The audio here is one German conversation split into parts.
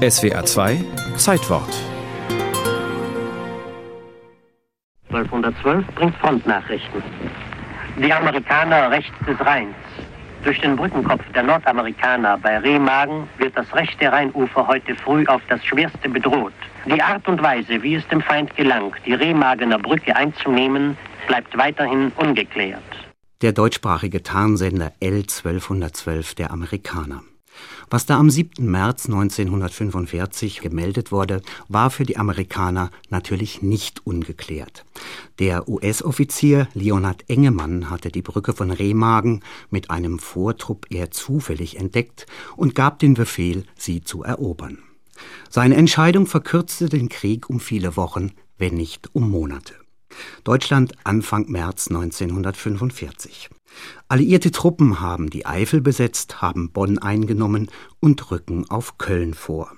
SWA 2 Zeitwort 1212 bringt Frontnachrichten. Die Amerikaner rechts des Rheins. Durch den Brückenkopf der Nordamerikaner bei Remagen wird das rechte Rheinufer heute früh auf das Schwerste bedroht. Die Art und Weise, wie es dem Feind gelang, die Remagener Brücke einzunehmen, bleibt weiterhin ungeklärt. Der deutschsprachige Tarnsender L1212 der Amerikaner. Was da am 7. März 1945 gemeldet wurde, war für die Amerikaner natürlich nicht ungeklärt. Der US-Offizier Leonhard Engemann hatte die Brücke von Remagen mit einem Vortrupp eher zufällig entdeckt und gab den Befehl, sie zu erobern. Seine Entscheidung verkürzte den Krieg um viele Wochen, wenn nicht um Monate. Deutschland Anfang März 1945. Alliierte Truppen haben die Eifel besetzt, haben Bonn eingenommen und rücken auf Köln vor.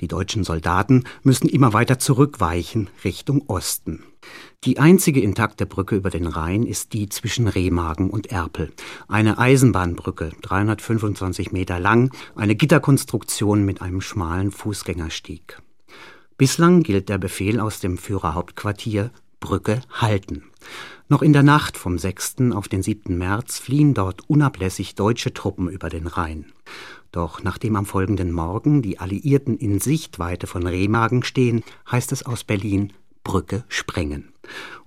Die deutschen Soldaten müssen immer weiter zurückweichen Richtung Osten. Die einzige intakte Brücke über den Rhein ist die zwischen Remagen und Erpel. Eine Eisenbahnbrücke, 325 Meter lang, eine Gitterkonstruktion mit einem schmalen Fußgängerstieg. Bislang gilt der Befehl aus dem Führerhauptquartier Brücke halten. Noch in der Nacht vom 6. auf den 7. März fliehen dort unablässig deutsche Truppen über den Rhein. Doch nachdem am folgenden Morgen die Alliierten in Sichtweite von Remagen stehen, heißt es aus Berlin Brücke sprengen,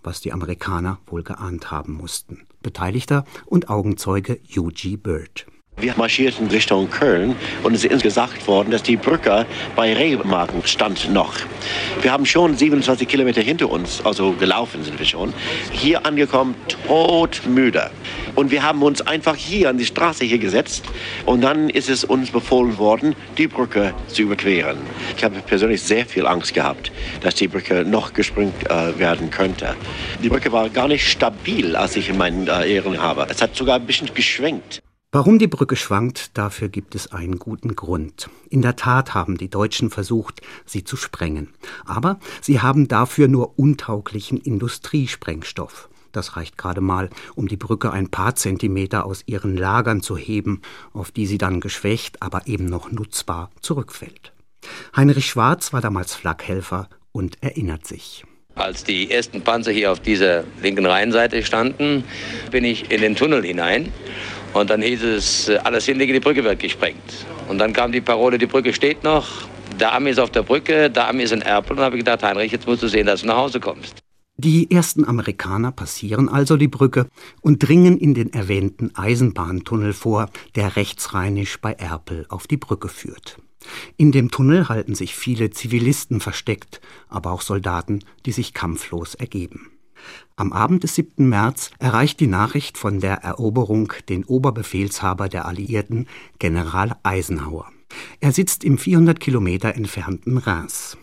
was die Amerikaner wohl geahnt haben mussten. Beteiligter und Augenzeuge U.G. Bird. Wir marschierten Richtung Köln und es ist gesagt worden, dass die Brücke bei Remagen stand noch. Wir haben schon 27 Kilometer hinter uns, also gelaufen sind wir schon, hier angekommen, todmüde. Und wir haben uns einfach hier an die Straße hier gesetzt und dann ist es uns befohlen worden, die Brücke zu überqueren. Ich habe persönlich sehr viel Angst gehabt, dass die Brücke noch gesprengt äh, werden könnte. Die Brücke war gar nicht stabil, als ich in meinen äh, Ehren habe. Es hat sogar ein bisschen geschwenkt. Warum die Brücke schwankt, dafür gibt es einen guten Grund. In der Tat haben die Deutschen versucht, sie zu sprengen. Aber sie haben dafür nur untauglichen Industriesprengstoff. Das reicht gerade mal, um die Brücke ein paar Zentimeter aus ihren Lagern zu heben, auf die sie dann geschwächt, aber eben noch nutzbar zurückfällt. Heinrich Schwarz war damals Flakhelfer und erinnert sich. Als die ersten Panzer hier auf dieser linken Rheinseite standen, bin ich in den Tunnel hinein und dann hieß es, äh, alles hinlegen, die Brücke wird gesprengt. Und dann kam die Parole, die Brücke steht noch, der Army ist auf der Brücke, der Army ist in Erpel. Und habe ich gedacht, Heinrich, jetzt musst du sehen, dass du nach Hause kommst. Die ersten Amerikaner passieren also die Brücke und dringen in den erwähnten Eisenbahntunnel vor, der rechtsrheinisch bei Erpel auf die Brücke führt. In dem Tunnel halten sich viele Zivilisten versteckt, aber auch Soldaten, die sich kampflos ergeben. Am Abend des 7. März erreicht die Nachricht von der Eroberung den Oberbefehlshaber der Alliierten, General Eisenhower. Er sitzt im 400 Kilometer entfernten Reims.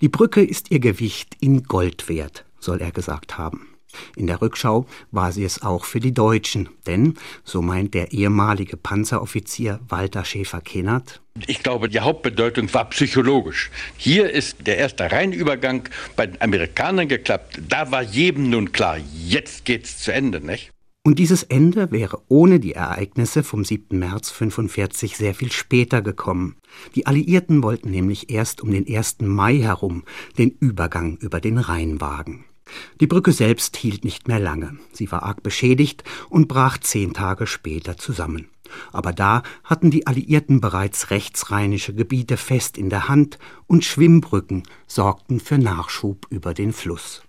Die Brücke ist ihr Gewicht in Gold wert, soll er gesagt haben. In der Rückschau war sie es auch für die Deutschen, denn, so meint der ehemalige Panzeroffizier Walter Schäfer-Kennert, ich glaube, die Hauptbedeutung war psychologisch. Hier ist der erste Rheinübergang bei den Amerikanern geklappt. Da war jedem nun klar, jetzt geht's zu Ende, nicht? Und dieses Ende wäre ohne die Ereignisse vom 7. März 45 sehr viel später gekommen. Die Alliierten wollten nämlich erst um den 1. Mai herum den Übergang über den Rhein wagen. Die Brücke selbst hielt nicht mehr lange. Sie war arg beschädigt und brach zehn Tage später zusammen. Aber da hatten die Alliierten bereits rechtsrheinische Gebiete fest in der Hand und Schwimmbrücken sorgten für Nachschub über den Fluss.